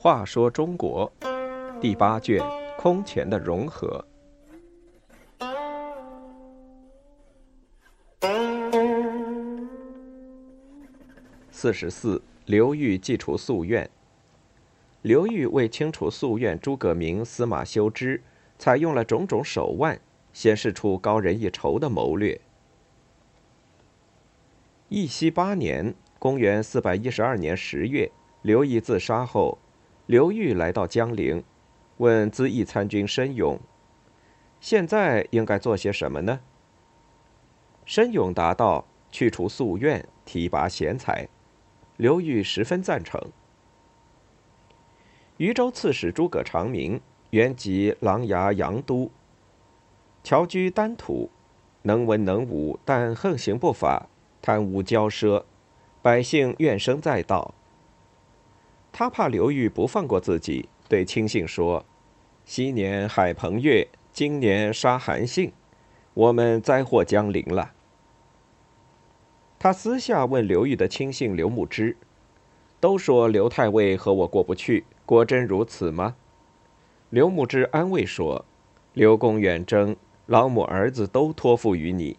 话说中国第八卷空前的融合。四十四，刘裕祭除宿怨。刘裕为清除宿怨诸葛明、司马修之，采用了种种手腕，显示出高人一筹的谋略。义熙八年（公元四百一十二年十月），刘毅自杀后，刘裕来到江陵，问资义参军申勇：“现在应该做些什么呢？”申勇答道：“去除宿怨，提拔贤才。”刘裕十分赞成。渝州刺史诸葛长明原籍琅琊阳都，侨居丹徒，能文能武，但横行不法，贪污骄奢，百姓怨声载道。他怕刘裕不放过自己，对亲信说：“昔年海鹏月，今年杀韩信，我们灾祸将临了。”他私下问刘裕的亲信刘牧之：“都说刘太尉和我过不去，果真如此吗？”刘牧之安慰说：“刘公远征，老母儿子都托付于你，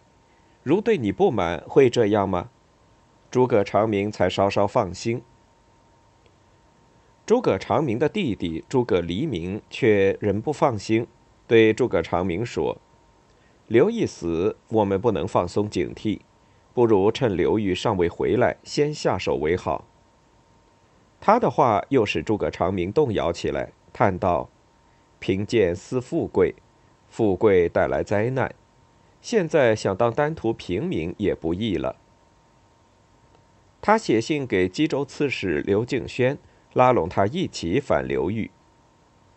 如对你不满，会这样吗？”诸葛长明才稍稍放心。诸葛长明的弟弟诸葛黎明却仍不放心，对诸葛长明说：“刘一死，我们不能放松警惕。”不如趁刘裕尚未回来，先下手为好。他的话又使诸葛长明动摇起来，叹道：“贫贱思富贵，富贵带来灾难。现在想当丹徒平民也不易了。”他写信给冀州刺史刘敬轩，拉拢他一起反刘裕。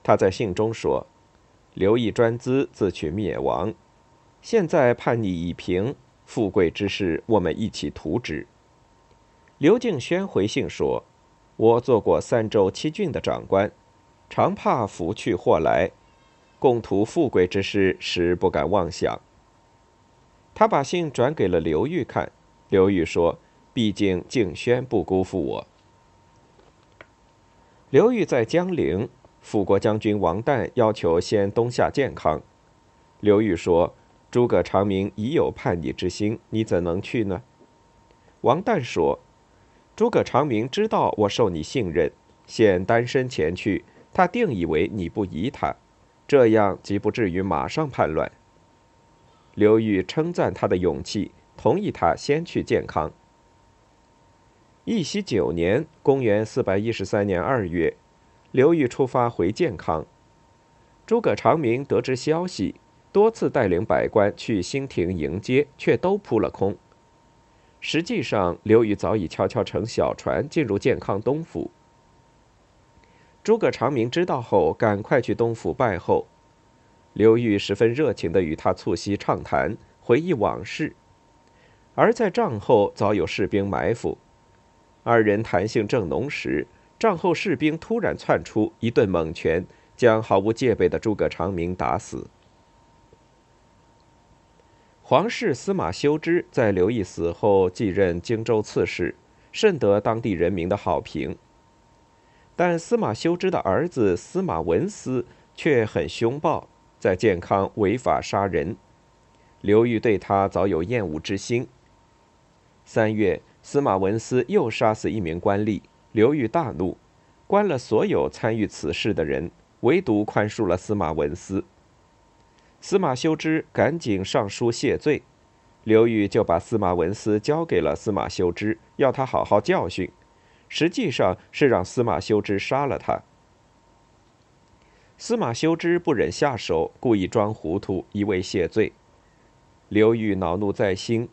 他在信中说：“刘毅专资，自取灭亡。现在叛逆已平。”富贵之事，我们一起图之。刘敬轩回信说：“我做过三州七郡的长官，常怕福去祸来，共图富贵之事，实不敢妄想。”他把信转给了刘裕看，刘裕说：“毕竟敬轩不辜负我。”刘裕在江陵，辅国将军王旦要求先东下健康，刘裕说。诸葛长明已有叛逆之心，你怎能去呢？王旦说：“诸葛长明知道我受你信任，现单身前去，他定以为你不疑他，这样即不至于马上叛乱。”刘裕称赞他的勇气，同意他先去健康。义熙九年（公元413年二月），刘裕出发回健康，诸葛长明得知消息。多次带领百官去兴亭迎接，却都扑了空。实际上，刘裕早已悄悄乘小船进入健康东府。诸葛长明知道后，赶快去东府拜候。刘裕十分热情地与他促膝畅谈，回忆往事。而在帐后早有士兵埋伏，二人谈兴正浓时，帐后士兵突然窜出，一顿猛拳将毫无戒备的诸葛长明打死。皇室司马修之在刘毅死后继任荆州刺史，甚得当地人民的好评。但司马修之的儿子司马文思却很凶暴，在健康违法杀人。刘裕对他早有厌恶之心。三月，司马文思又杀死一名官吏，刘裕大怒，关了所有参与此事的人，唯独宽恕了司马文思。司马修之赶紧上书谢罪，刘裕就把司马文思交给了司马修之，要他好好教训，实际上是让司马修之杀了他。司马修之不忍下手，故意装糊涂，一味谢罪。刘裕恼怒在心。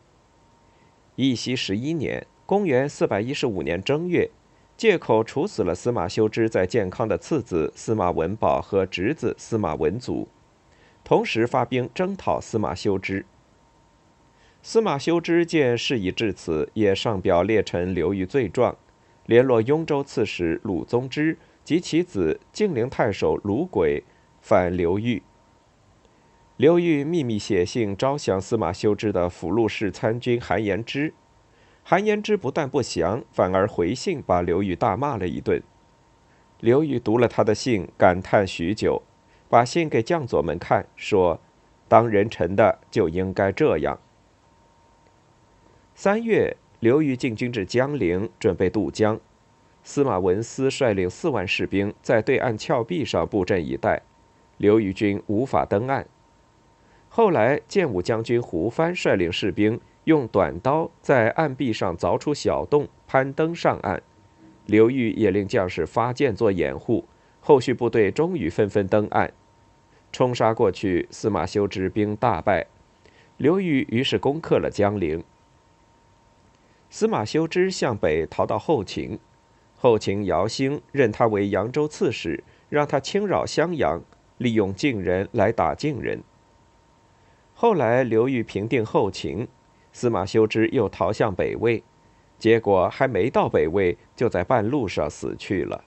义熙十一年（公元415年正月），借口处死了司马修之在建康的次子司马文宝和侄子司马文祖。同时发兵征讨司马修之。司马修之见事已至此，也上表列陈刘裕罪状，联络雍州刺史鲁宗之及其子晋陵太守鲁轨反刘裕。刘裕秘密写信招降司马修之的辅路士参军韩延之，韩延之不但不降，反而回信把刘裕大骂了一顿。刘裕读了他的信，感叹许久，把信给将佐们看，说：“当人臣的就应该这样。”三月，刘裕进军至江陵，准备渡江。司马文思率领四万士兵在对岸峭壁上布阵以待，刘裕军无法登岸。后来，建武将军胡藩率领士兵用短刀在岸壁上凿出小洞，攀登上岸。刘裕也令将士发箭做掩护，后续部队终于纷纷登岸，冲杀过去。司马修之兵大败，刘裕于是攻克了江陵。司马修之向北逃到后秦，后秦姚兴任他为扬州刺史，让他侵扰襄阳，利用晋人来打晋人。后来刘裕平定后秦，司马修之又逃向北魏。结果还没到北魏，就在半路上死去了。